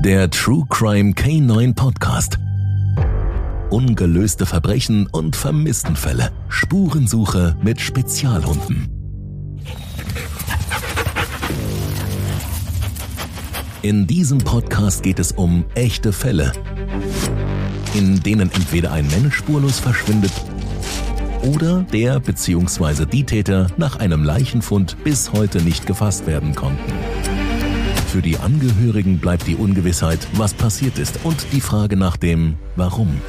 Der True Crime K9 Podcast. Ungelöste Verbrechen und Vermisstenfälle. Spurensuche mit Spezialhunden. In diesem Podcast geht es um echte Fälle, in denen entweder ein Mensch spurlos verschwindet oder der bzw. die Täter nach einem Leichenfund bis heute nicht gefasst werden konnten. Für die Angehörigen bleibt die Ungewissheit, was passiert ist und die Frage nach dem Warum.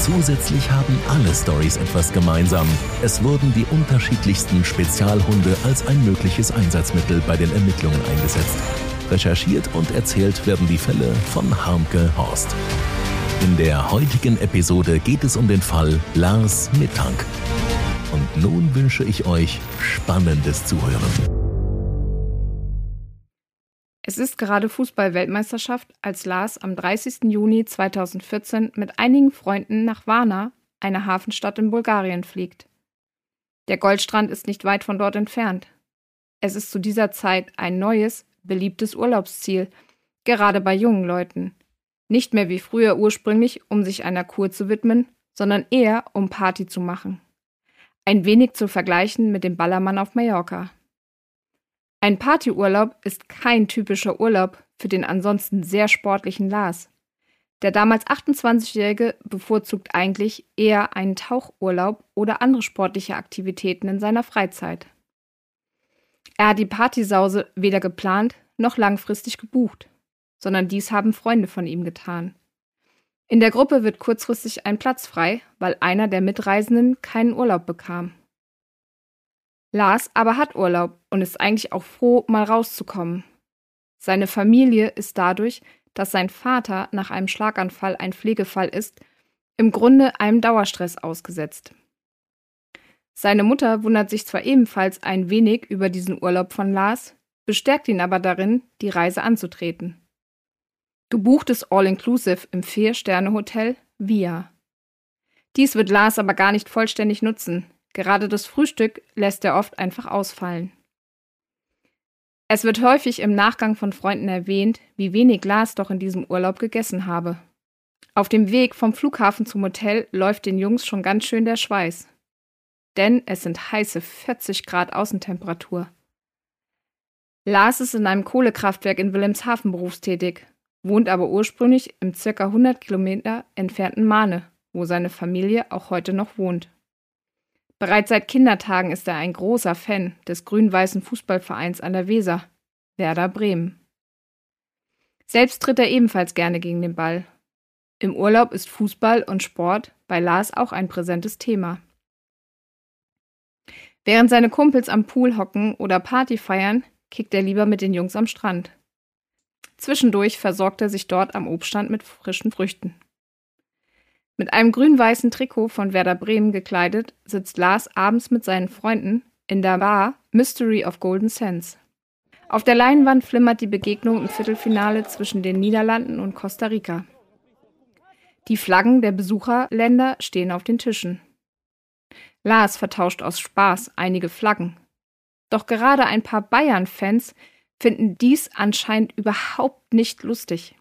Zusätzlich haben alle Stories etwas gemeinsam. Es wurden die unterschiedlichsten Spezialhunde als ein mögliches Einsatzmittel bei den Ermittlungen eingesetzt. Recherchiert und erzählt werden die Fälle von Harmke Horst. In der heutigen Episode geht es um den Fall Lars Mittank. Und nun wünsche ich euch spannendes Zuhören. Es ist gerade Fußball-Weltmeisterschaft, als Lars am 30. Juni 2014 mit einigen Freunden nach Varna, einer Hafenstadt in Bulgarien, fliegt. Der Goldstrand ist nicht weit von dort entfernt. Es ist zu dieser Zeit ein neues, beliebtes Urlaubsziel, gerade bei jungen Leuten. Nicht mehr wie früher ursprünglich, um sich einer Kur zu widmen, sondern eher, um Party zu machen. Ein wenig zu vergleichen mit dem Ballermann auf Mallorca. Ein Partyurlaub ist kein typischer Urlaub für den ansonsten sehr sportlichen Lars. Der damals 28-Jährige bevorzugt eigentlich eher einen Tauchurlaub oder andere sportliche Aktivitäten in seiner Freizeit. Er hat die Partysause weder geplant noch langfristig gebucht, sondern dies haben Freunde von ihm getan. In der Gruppe wird kurzfristig ein Platz frei, weil einer der Mitreisenden keinen Urlaub bekam. Lars aber hat Urlaub und ist eigentlich auch froh, mal rauszukommen. Seine Familie ist dadurch, dass sein Vater nach einem Schlaganfall ein Pflegefall ist, im Grunde einem Dauerstress ausgesetzt. Seine Mutter wundert sich zwar ebenfalls ein wenig über diesen Urlaub von Lars, bestärkt ihn aber darin, die Reise anzutreten. Gebucht ist All-Inclusive im Vier-Sterne-Hotel Via. Dies wird Lars aber gar nicht vollständig nutzen, Gerade das Frühstück lässt er oft einfach ausfallen. Es wird häufig im Nachgang von Freunden erwähnt, wie wenig Lars doch in diesem Urlaub gegessen habe. Auf dem Weg vom Flughafen zum Hotel läuft den Jungs schon ganz schön der Schweiß. Denn es sind heiße 40 Grad Außentemperatur. Lars ist in einem Kohlekraftwerk in Wilhelmshaven berufstätig, wohnt aber ursprünglich im circa 100 Kilometer entfernten Mahne, wo seine Familie auch heute noch wohnt. Bereits seit Kindertagen ist er ein großer Fan des grün-weißen Fußballvereins an der Weser, Werder Bremen. Selbst tritt er ebenfalls gerne gegen den Ball. Im Urlaub ist Fußball und Sport bei Lars auch ein präsentes Thema. Während seine Kumpels am Pool hocken oder Party feiern, kickt er lieber mit den Jungs am Strand. Zwischendurch versorgt er sich dort am Obststand mit frischen Früchten. Mit einem grün-weißen Trikot von Werder Bremen gekleidet, sitzt Lars abends mit seinen Freunden in der Bar Mystery of Golden Sands. Auf der Leinwand flimmert die Begegnung im Viertelfinale zwischen den Niederlanden und Costa Rica. Die Flaggen der Besucherländer stehen auf den Tischen. Lars vertauscht aus Spaß einige Flaggen. Doch gerade ein paar Bayern-Fans finden dies anscheinend überhaupt nicht lustig.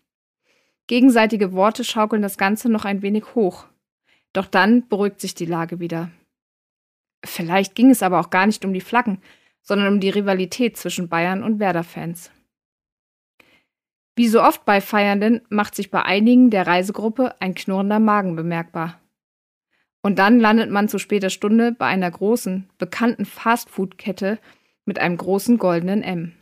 Gegenseitige Worte schaukeln das Ganze noch ein wenig hoch. Doch dann beruhigt sich die Lage wieder. Vielleicht ging es aber auch gar nicht um die Flaggen, sondern um die Rivalität zwischen Bayern und Werder-Fans. Wie so oft bei Feiernden macht sich bei einigen der Reisegruppe ein knurrender Magen bemerkbar. Und dann landet man zu später Stunde bei einer großen, bekannten Fastfood-Kette mit einem großen goldenen M.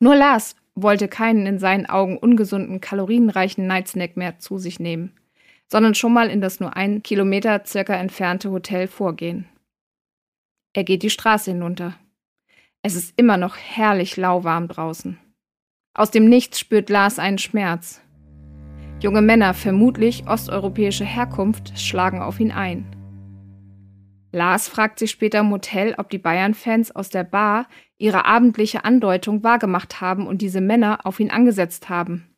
Nur Lars wollte keinen in seinen Augen ungesunden, kalorienreichen Nightsnack mehr zu sich nehmen, sondern schon mal in das nur ein Kilometer circa entfernte Hotel vorgehen. Er geht die Straße hinunter. Es ist immer noch herrlich lauwarm draußen. Aus dem Nichts spürt Lars einen Schmerz. Junge Männer, vermutlich osteuropäischer Herkunft, schlagen auf ihn ein. Lars fragt sich später im Hotel, ob die Bayern-Fans aus der Bar ihre abendliche Andeutung wahrgemacht haben und diese Männer auf ihn angesetzt haben.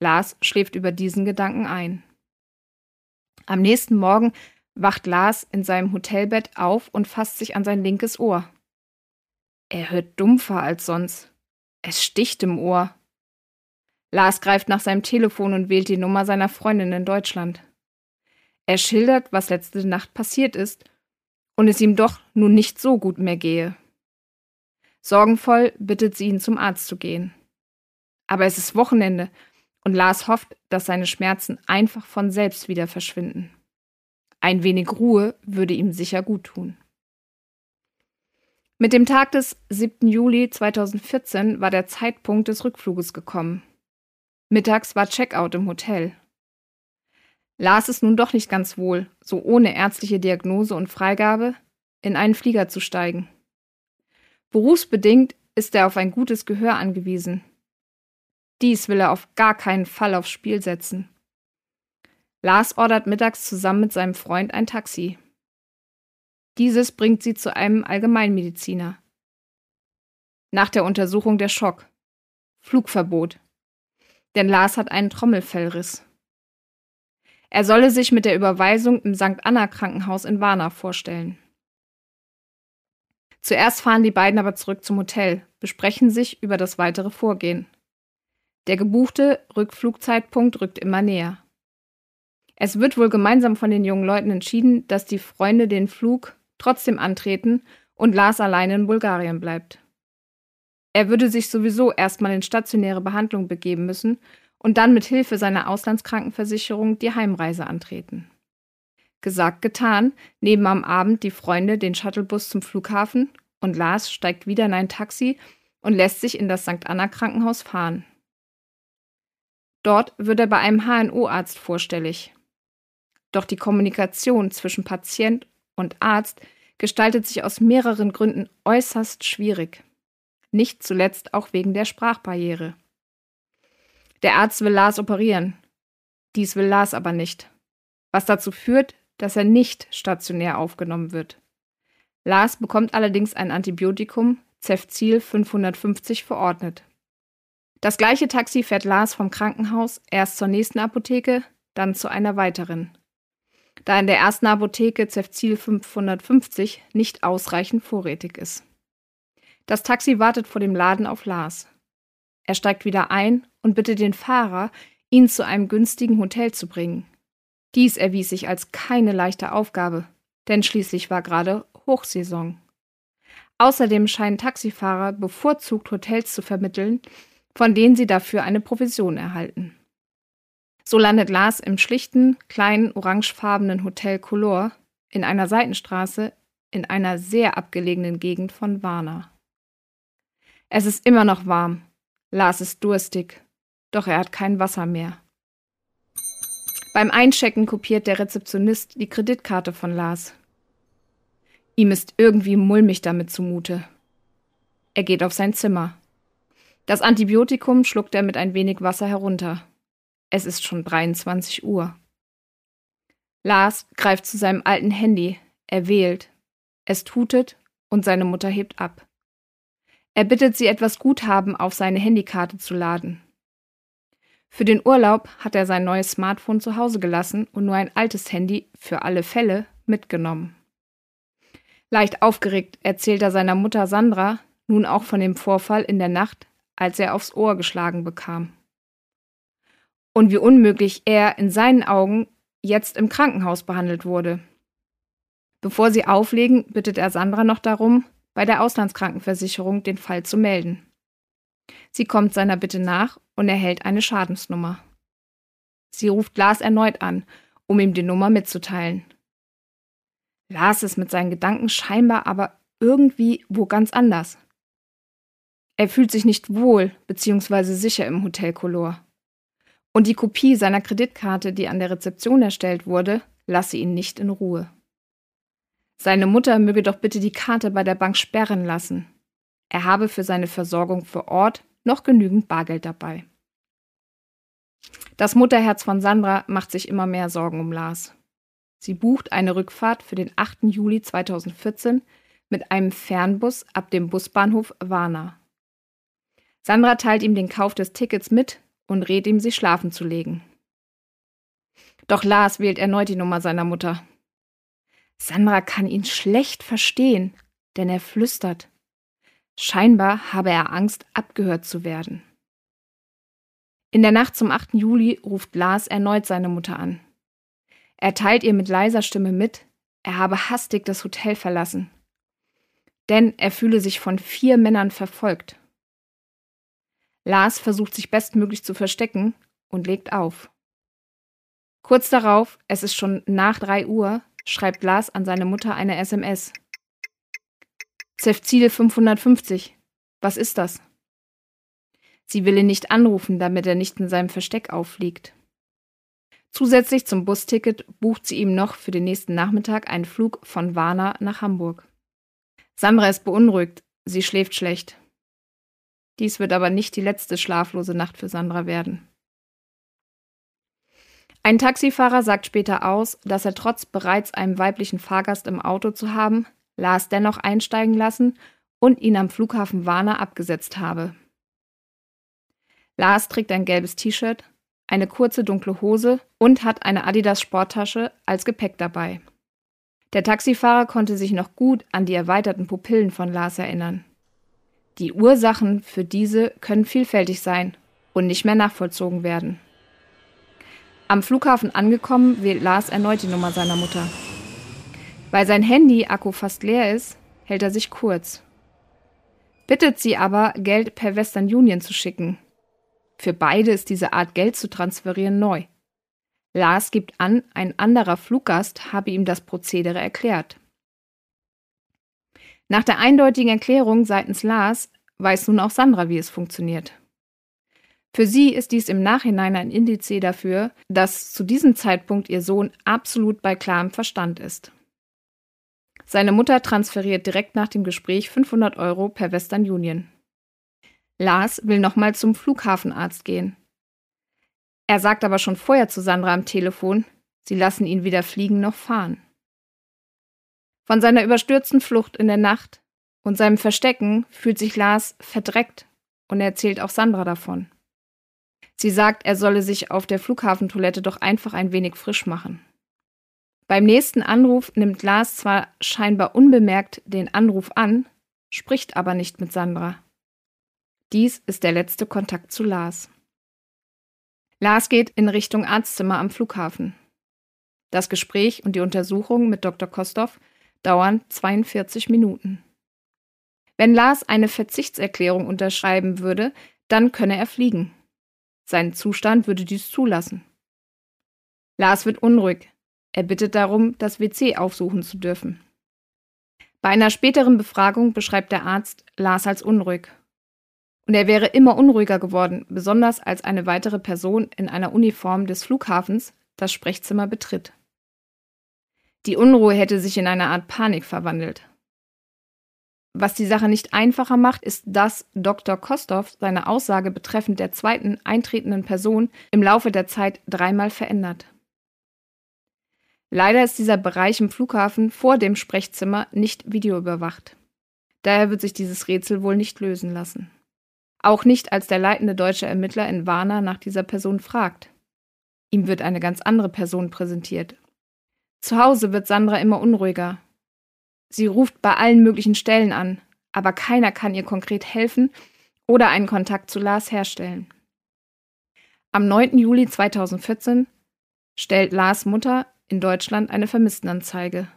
Lars schläft über diesen Gedanken ein. Am nächsten Morgen wacht Lars in seinem Hotelbett auf und fasst sich an sein linkes Ohr. Er hört dumpfer als sonst. Es sticht im Ohr Lars greift nach seinem Telefon und wählt die Nummer seiner Freundin in Deutschland. Er schildert, was letzte Nacht passiert ist und es ihm doch nun nicht so gut mehr gehe. Sorgenvoll bittet sie ihn zum Arzt zu gehen. Aber es ist Wochenende und Lars hofft, dass seine Schmerzen einfach von selbst wieder verschwinden. Ein wenig Ruhe würde ihm sicher gut tun. Mit dem Tag des 7. Juli 2014 war der Zeitpunkt des Rückfluges gekommen. Mittags war Checkout im Hotel. Lars ist nun doch nicht ganz wohl, so ohne ärztliche Diagnose und Freigabe in einen Flieger zu steigen. Berufsbedingt ist er auf ein gutes Gehör angewiesen. Dies will er auf gar keinen Fall aufs Spiel setzen. Lars ordert mittags zusammen mit seinem Freund ein Taxi. Dieses bringt sie zu einem Allgemeinmediziner. Nach der Untersuchung der Schock. Flugverbot. Denn Lars hat einen Trommelfellriss. Er solle sich mit der Überweisung im St. Anna Krankenhaus in Warna vorstellen. Zuerst fahren die beiden aber zurück zum Hotel, besprechen sich über das weitere Vorgehen. Der gebuchte Rückflugzeitpunkt rückt immer näher. Es wird wohl gemeinsam von den jungen Leuten entschieden, dass die Freunde den Flug trotzdem antreten und Lars alleine in Bulgarien bleibt. Er würde sich sowieso erstmal in stationäre Behandlung begeben müssen und dann mit Hilfe seiner Auslandskrankenversicherung die Heimreise antreten. Gesagt, getan, nehmen am Abend die Freunde den Shuttlebus zum Flughafen und Lars steigt wieder in ein Taxi und lässt sich in das St. Anna Krankenhaus fahren. Dort wird er bei einem HNO-Arzt vorstellig. Doch die Kommunikation zwischen Patient und Arzt gestaltet sich aus mehreren Gründen äußerst schwierig. Nicht zuletzt auch wegen der Sprachbarriere. Der Arzt will Lars operieren. Dies will Lars aber nicht. Was dazu führt, dass er nicht stationär aufgenommen wird. Lars bekommt allerdings ein Antibiotikum, Cefzil 550, verordnet. Das gleiche Taxi fährt Lars vom Krankenhaus erst zur nächsten Apotheke, dann zu einer weiteren. Da in der ersten Apotheke Cefzil 550 nicht ausreichend vorrätig ist. Das Taxi wartet vor dem Laden auf Lars. Er steigt wieder ein und bittet den Fahrer, ihn zu einem günstigen Hotel zu bringen. Dies erwies sich als keine leichte Aufgabe, denn schließlich war gerade Hochsaison. Außerdem scheinen Taxifahrer bevorzugt Hotels zu vermitteln, von denen sie dafür eine Provision erhalten. So landet Lars im schlichten, kleinen, orangefarbenen Hotel Color in einer Seitenstraße in einer sehr abgelegenen Gegend von Varna. Es ist immer noch warm. Lars ist durstig, doch er hat kein Wasser mehr. Beim Einchecken kopiert der Rezeptionist die Kreditkarte von Lars. Ihm ist irgendwie mulmig damit zumute. Er geht auf sein Zimmer. Das Antibiotikum schluckt er mit ein wenig Wasser herunter. Es ist schon 23 Uhr. Lars greift zu seinem alten Handy. Er wählt. Es tutet und seine Mutter hebt ab. Er bittet sie, etwas Guthaben auf seine Handykarte zu laden. Für den Urlaub hat er sein neues Smartphone zu Hause gelassen und nur ein altes Handy für alle Fälle mitgenommen. Leicht aufgeregt erzählt er seiner Mutter Sandra nun auch von dem Vorfall in der Nacht, als er aufs Ohr geschlagen bekam. Und wie unmöglich er in seinen Augen jetzt im Krankenhaus behandelt wurde. Bevor sie auflegen, bittet er Sandra noch darum, bei der Auslandskrankenversicherung den Fall zu melden. Sie kommt seiner Bitte nach und erhält eine Schadensnummer. Sie ruft Lars erneut an, um ihm die Nummer mitzuteilen. Lars ist mit seinen Gedanken scheinbar aber irgendwie wo ganz anders. Er fühlt sich nicht wohl bzw. sicher im Hotel Color. Und die Kopie seiner Kreditkarte, die an der Rezeption erstellt wurde, lasse ihn nicht in Ruhe. Seine Mutter möge doch bitte die Karte bei der Bank sperren lassen. Er habe für seine Versorgung vor Ort noch genügend Bargeld dabei. Das Mutterherz von Sandra macht sich immer mehr Sorgen um Lars. Sie bucht eine Rückfahrt für den 8. Juli 2014 mit einem Fernbus ab dem Busbahnhof Warna. Sandra teilt ihm den Kauf des Tickets mit und rät ihm, sich schlafen zu legen. Doch Lars wählt erneut die Nummer seiner Mutter. Sandra kann ihn schlecht verstehen, denn er flüstert. Scheinbar habe er Angst, abgehört zu werden. In der Nacht zum 8. Juli ruft Lars erneut seine Mutter an. Er teilt ihr mit leiser Stimme mit, er habe hastig das Hotel verlassen. Denn er fühle sich von vier Männern verfolgt. Lars versucht sich bestmöglich zu verstecken und legt auf. Kurz darauf, es ist schon nach drei Uhr, schreibt Lars an seine Mutter eine SMS. Zefzil 550. Was ist das? Sie will ihn nicht anrufen, damit er nicht in seinem Versteck auffliegt. Zusätzlich zum Busticket bucht sie ihm noch für den nächsten Nachmittag einen Flug von Warna nach Hamburg. Sandra ist beunruhigt, sie schläft schlecht. Dies wird aber nicht die letzte schlaflose Nacht für Sandra werden. Ein Taxifahrer sagt später aus, dass er trotz bereits einem weiblichen Fahrgast im Auto zu haben, Lars dennoch einsteigen lassen und ihn am Flughafen Warna abgesetzt habe. Lars trägt ein gelbes T-Shirt, eine kurze dunkle Hose und hat eine Adidas Sporttasche als Gepäck dabei. Der Taxifahrer konnte sich noch gut an die erweiterten Pupillen von Lars erinnern. Die Ursachen für diese können vielfältig sein und nicht mehr nachvollzogen werden. Am Flughafen angekommen, wählt Lars erneut die Nummer seiner Mutter. Weil sein Handy-Akku fast leer ist, hält er sich kurz. Bittet sie aber, Geld per Western Union zu schicken. Für beide ist diese Art Geld zu transferieren neu. Lars gibt an, ein anderer Fluggast habe ihm das Prozedere erklärt. Nach der eindeutigen Erklärung seitens Lars weiß nun auch Sandra, wie es funktioniert. Für sie ist dies im Nachhinein ein Indiz dafür, dass zu diesem Zeitpunkt ihr Sohn absolut bei klarem Verstand ist. Seine Mutter transferiert direkt nach dem Gespräch 500 Euro per Western Union. Lars will nochmal zum Flughafenarzt gehen. Er sagt aber schon vorher zu Sandra am Telefon, sie lassen ihn weder fliegen noch fahren. Von seiner überstürzten Flucht in der Nacht und seinem Verstecken fühlt sich Lars verdreckt und erzählt auch Sandra davon. Sie sagt, er solle sich auf der Flughafentoilette doch einfach ein wenig frisch machen. Beim nächsten Anruf nimmt Lars zwar scheinbar unbemerkt den Anruf an, spricht aber nicht mit Sandra. Dies ist der letzte Kontakt zu Lars. Lars geht in Richtung Arztzimmer am Flughafen. Das Gespräch und die Untersuchung mit Dr. Kostow dauern 42 Minuten. Wenn Lars eine Verzichtserklärung unterschreiben würde, dann könne er fliegen. Sein Zustand würde dies zulassen. Lars wird unruhig. Er bittet darum, das WC aufsuchen zu dürfen. Bei einer späteren Befragung beschreibt der Arzt Lars als unruhig. Und er wäre immer unruhiger geworden, besonders als eine weitere Person in einer Uniform des Flughafens das Sprechzimmer betritt. Die Unruhe hätte sich in eine Art Panik verwandelt. Was die Sache nicht einfacher macht, ist, dass Dr. Kostow seine Aussage betreffend der zweiten eintretenden Person im Laufe der Zeit dreimal verändert. Leider ist dieser Bereich im Flughafen vor dem Sprechzimmer nicht videoüberwacht. Daher wird sich dieses Rätsel wohl nicht lösen lassen. Auch nicht, als der leitende deutsche Ermittler in Warna nach dieser Person fragt. Ihm wird eine ganz andere Person präsentiert. Zu Hause wird Sandra immer unruhiger, Sie ruft bei allen möglichen Stellen an, aber keiner kann ihr konkret helfen oder einen Kontakt zu Lars herstellen. Am 9. Juli 2014 stellt Lars Mutter in Deutschland eine Vermisstenanzeige.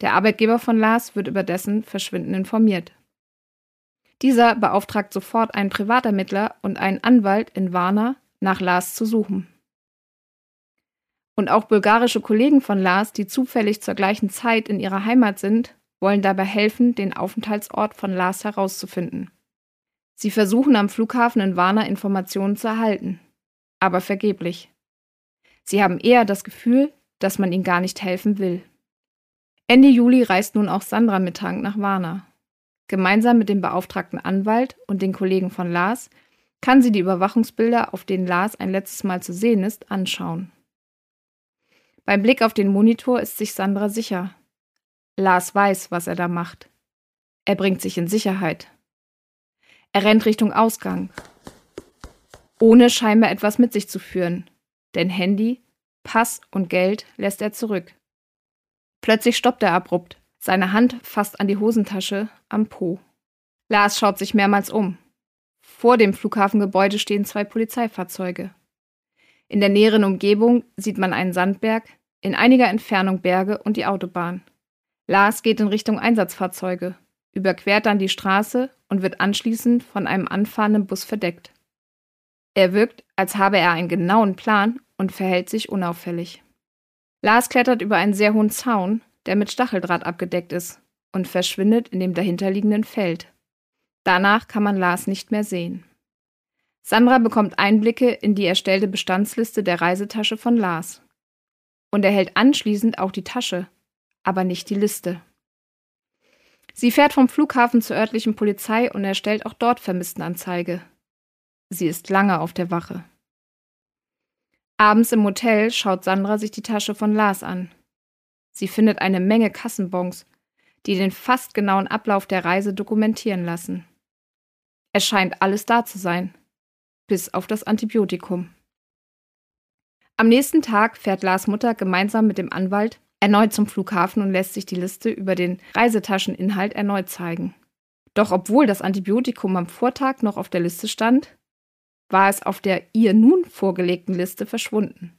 Der Arbeitgeber von Lars wird über dessen Verschwinden informiert. Dieser beauftragt sofort einen Privatermittler und einen Anwalt in Warna, nach Lars zu suchen. Und auch bulgarische Kollegen von Lars, die zufällig zur gleichen Zeit in ihrer Heimat sind, wollen dabei helfen, den Aufenthaltsort von Lars herauszufinden. Sie versuchen am Flughafen in Varna Informationen zu erhalten, aber vergeblich. Sie haben eher das Gefühl, dass man ihnen gar nicht helfen will. Ende Juli reist nun auch Sandra mit Hank nach Varna. Gemeinsam mit dem beauftragten Anwalt und den Kollegen von Lars kann sie die Überwachungsbilder, auf denen Lars ein letztes Mal zu sehen ist, anschauen. Beim Blick auf den Monitor ist sich Sandra sicher. Lars weiß, was er da macht. Er bringt sich in Sicherheit. Er rennt Richtung Ausgang. Ohne scheinbar etwas mit sich zu führen. Denn Handy, Pass und Geld lässt er zurück. Plötzlich stoppt er abrupt. Seine Hand fasst an die Hosentasche am Po. Lars schaut sich mehrmals um. Vor dem Flughafengebäude stehen zwei Polizeifahrzeuge. In der näheren Umgebung sieht man einen Sandberg, in einiger Entfernung Berge und die Autobahn. Lars geht in Richtung Einsatzfahrzeuge, überquert dann die Straße und wird anschließend von einem anfahrenden Bus verdeckt. Er wirkt, als habe er einen genauen Plan und verhält sich unauffällig. Lars klettert über einen sehr hohen Zaun, der mit Stacheldraht abgedeckt ist, und verschwindet in dem dahinterliegenden Feld. Danach kann man Lars nicht mehr sehen. Sandra bekommt Einblicke in die erstellte Bestandsliste der Reisetasche von Lars und erhält anschließend auch die Tasche, aber nicht die Liste. Sie fährt vom Flughafen zur örtlichen Polizei und erstellt auch dort Vermisstenanzeige. Sie ist lange auf der Wache. Abends im Hotel schaut Sandra sich die Tasche von Lars an. Sie findet eine Menge Kassenbons, die den fast genauen Ablauf der Reise dokumentieren lassen. Es scheint alles da zu sein, bis auf das Antibiotikum. Am nächsten Tag fährt Lars Mutter gemeinsam mit dem Anwalt erneut zum Flughafen und lässt sich die Liste über den Reisetascheninhalt erneut zeigen. Doch obwohl das Antibiotikum am Vortag noch auf der Liste stand, war es auf der ihr nun vorgelegten Liste verschwunden.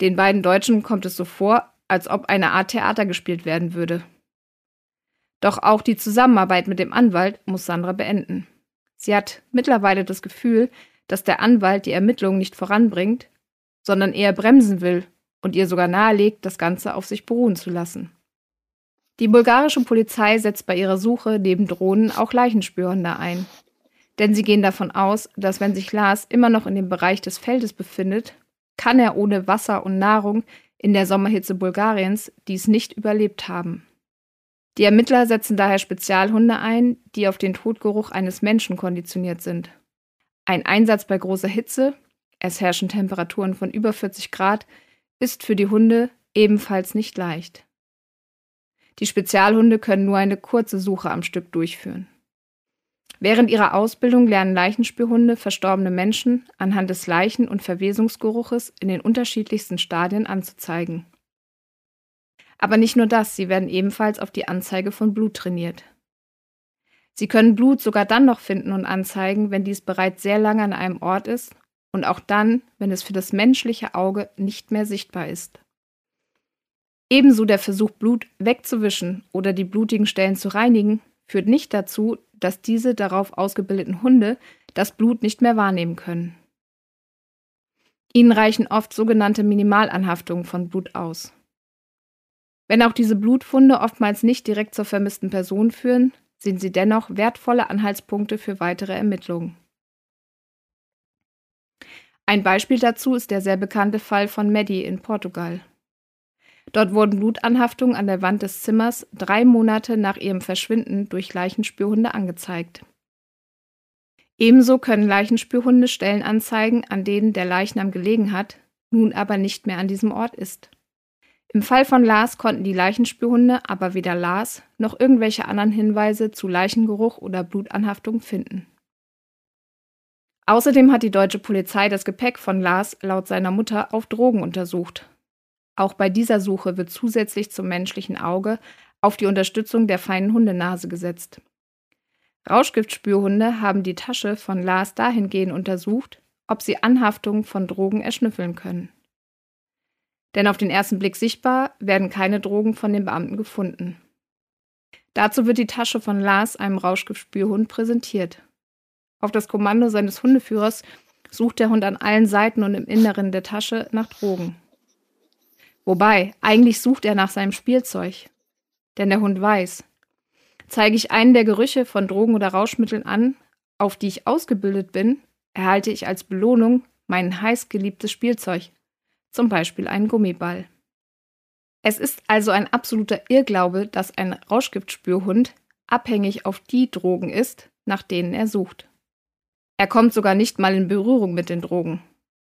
Den beiden Deutschen kommt es so vor, als ob eine Art Theater gespielt werden würde. Doch auch die Zusammenarbeit mit dem Anwalt muss Sandra beenden. Sie hat mittlerweile das Gefühl, dass der Anwalt die Ermittlungen nicht voranbringt sondern eher bremsen will und ihr sogar nahelegt, das Ganze auf sich beruhen zu lassen. Die bulgarische Polizei setzt bei ihrer Suche neben Drohnen auch Leichenspürhunde ein. Denn sie gehen davon aus, dass wenn sich Lars immer noch in dem Bereich des Feldes befindet, kann er ohne Wasser und Nahrung in der Sommerhitze Bulgariens dies nicht überlebt haben. Die Ermittler setzen daher Spezialhunde ein, die auf den Todgeruch eines Menschen konditioniert sind. Ein Einsatz bei großer Hitze es herrschen Temperaturen von über 40 Grad, ist für die Hunde ebenfalls nicht leicht. Die Spezialhunde können nur eine kurze Suche am Stück durchführen. Während ihrer Ausbildung lernen Leichenspürhunde verstorbene Menschen anhand des Leichen- und Verwesungsgeruches in den unterschiedlichsten Stadien anzuzeigen. Aber nicht nur das, sie werden ebenfalls auf die Anzeige von Blut trainiert. Sie können Blut sogar dann noch finden und anzeigen, wenn dies bereits sehr lange an einem Ort ist und auch dann, wenn es für das menschliche Auge nicht mehr sichtbar ist. Ebenso der Versuch, Blut wegzuwischen oder die blutigen Stellen zu reinigen, führt nicht dazu, dass diese darauf ausgebildeten Hunde das Blut nicht mehr wahrnehmen können. Ihnen reichen oft sogenannte Minimalanhaftungen von Blut aus. Wenn auch diese Blutfunde oftmals nicht direkt zur vermissten Person führen, sind sie dennoch wertvolle Anhaltspunkte für weitere Ermittlungen. Ein Beispiel dazu ist der sehr bekannte Fall von Maddie in Portugal. Dort wurden Blutanhaftungen an der Wand des Zimmers drei Monate nach ihrem Verschwinden durch Leichenspürhunde angezeigt. Ebenso können Leichenspürhunde Stellen anzeigen, an denen der Leichnam gelegen hat, nun aber nicht mehr an diesem Ort ist. Im Fall von Lars konnten die Leichenspürhunde aber weder Lars noch irgendwelche anderen Hinweise zu Leichengeruch oder Blutanhaftung finden. Außerdem hat die deutsche Polizei das Gepäck von Lars laut seiner Mutter auf Drogen untersucht. Auch bei dieser Suche wird zusätzlich zum menschlichen Auge auf die Unterstützung der feinen Hundenase gesetzt. Rauschgiftspürhunde haben die Tasche von Lars dahingehend untersucht, ob sie Anhaftungen von Drogen erschnüffeln können. Denn auf den ersten Blick sichtbar werden keine Drogen von den Beamten gefunden. Dazu wird die Tasche von Lars einem Rauschgiftspürhund präsentiert. Auf das Kommando seines Hundeführers sucht der Hund an allen Seiten und im Inneren der Tasche nach Drogen. Wobei, eigentlich sucht er nach seinem Spielzeug. Denn der Hund weiß, zeige ich einen der Gerüche von Drogen oder Rauschmitteln an, auf die ich ausgebildet bin, erhalte ich als Belohnung mein heißgeliebtes Spielzeug, zum Beispiel einen Gummiball. Es ist also ein absoluter Irrglaube, dass ein Rauschgiftspürhund abhängig auf die Drogen ist, nach denen er sucht. Er kommt sogar nicht mal in Berührung mit den Drogen,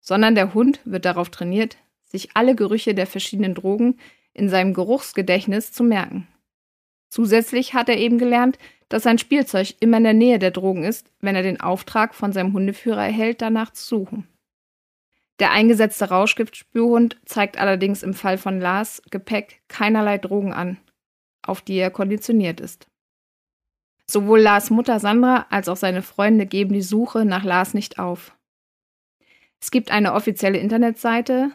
sondern der Hund wird darauf trainiert, sich alle Gerüche der verschiedenen Drogen in seinem Geruchsgedächtnis zu merken. Zusätzlich hat er eben gelernt, dass sein Spielzeug immer in der Nähe der Drogen ist, wenn er den Auftrag von seinem Hundeführer erhält, danach zu suchen. Der eingesetzte Rauschgiftspürhund zeigt allerdings im Fall von Lars Gepäck keinerlei Drogen an, auf die er konditioniert ist. Sowohl Lars Mutter Sandra als auch seine Freunde geben die Suche nach Lars nicht auf. Es gibt eine offizielle Internetseite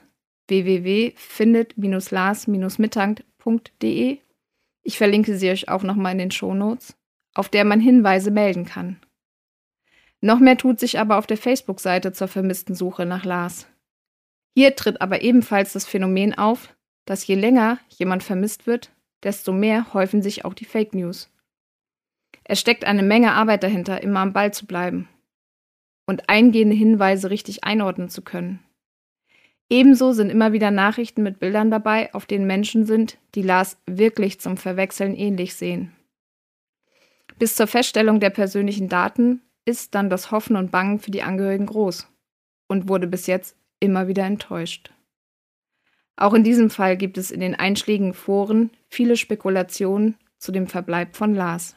www.findet-lars-mittank.de. Ich verlinke sie euch auch nochmal in den Shownotes, auf der man Hinweise melden kann. Noch mehr tut sich aber auf der Facebook-Seite zur vermissten Suche nach Lars. Hier tritt aber ebenfalls das Phänomen auf, dass je länger jemand vermisst wird, desto mehr häufen sich auch die Fake News. Es steckt eine Menge Arbeit dahinter, immer am Ball zu bleiben und eingehende Hinweise richtig einordnen zu können. Ebenso sind immer wieder Nachrichten mit Bildern dabei, auf denen Menschen sind, die Lars wirklich zum Verwechseln ähnlich sehen. Bis zur Feststellung der persönlichen Daten ist dann das Hoffen und Bangen für die Angehörigen groß und wurde bis jetzt immer wieder enttäuscht. Auch in diesem Fall gibt es in den einschlägigen Foren viele Spekulationen zu dem Verbleib von Lars.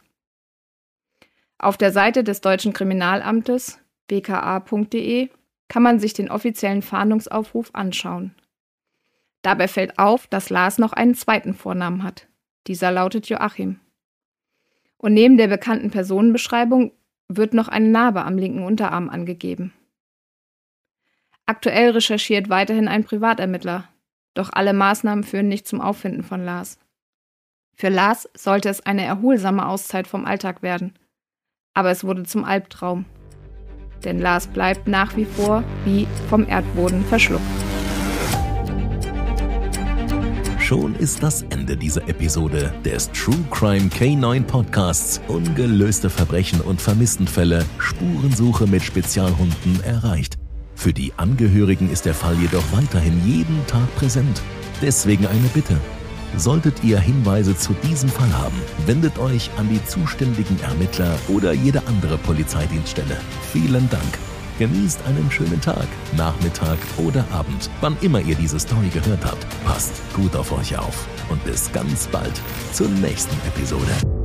Auf der Seite des deutschen Kriminalamtes bka.de kann man sich den offiziellen Fahndungsaufruf anschauen. Dabei fällt auf, dass Lars noch einen zweiten Vornamen hat. Dieser lautet Joachim. Und neben der bekannten Personenbeschreibung wird noch eine Narbe am linken Unterarm angegeben. Aktuell recherchiert weiterhin ein Privatermittler, doch alle Maßnahmen führen nicht zum Auffinden von Lars. Für Lars sollte es eine erholsame Auszeit vom Alltag werden aber es wurde zum Albtraum. Denn Lars bleibt nach wie vor wie vom Erdboden verschluckt. Schon ist das Ende dieser Episode des True Crime K9 Podcasts Ungelöste Verbrechen und Vermisstenfälle Spurensuche mit Spezialhunden erreicht. Für die Angehörigen ist der Fall jedoch weiterhin jeden Tag präsent. Deswegen eine Bitte. Solltet ihr Hinweise zu diesem Fall haben, wendet euch an die zuständigen Ermittler oder jede andere Polizeidienststelle. Vielen Dank. Genießt einen schönen Tag, Nachmittag oder Abend, wann immer ihr diese Story gehört habt. Passt gut auf euch auf und bis ganz bald zur nächsten Episode.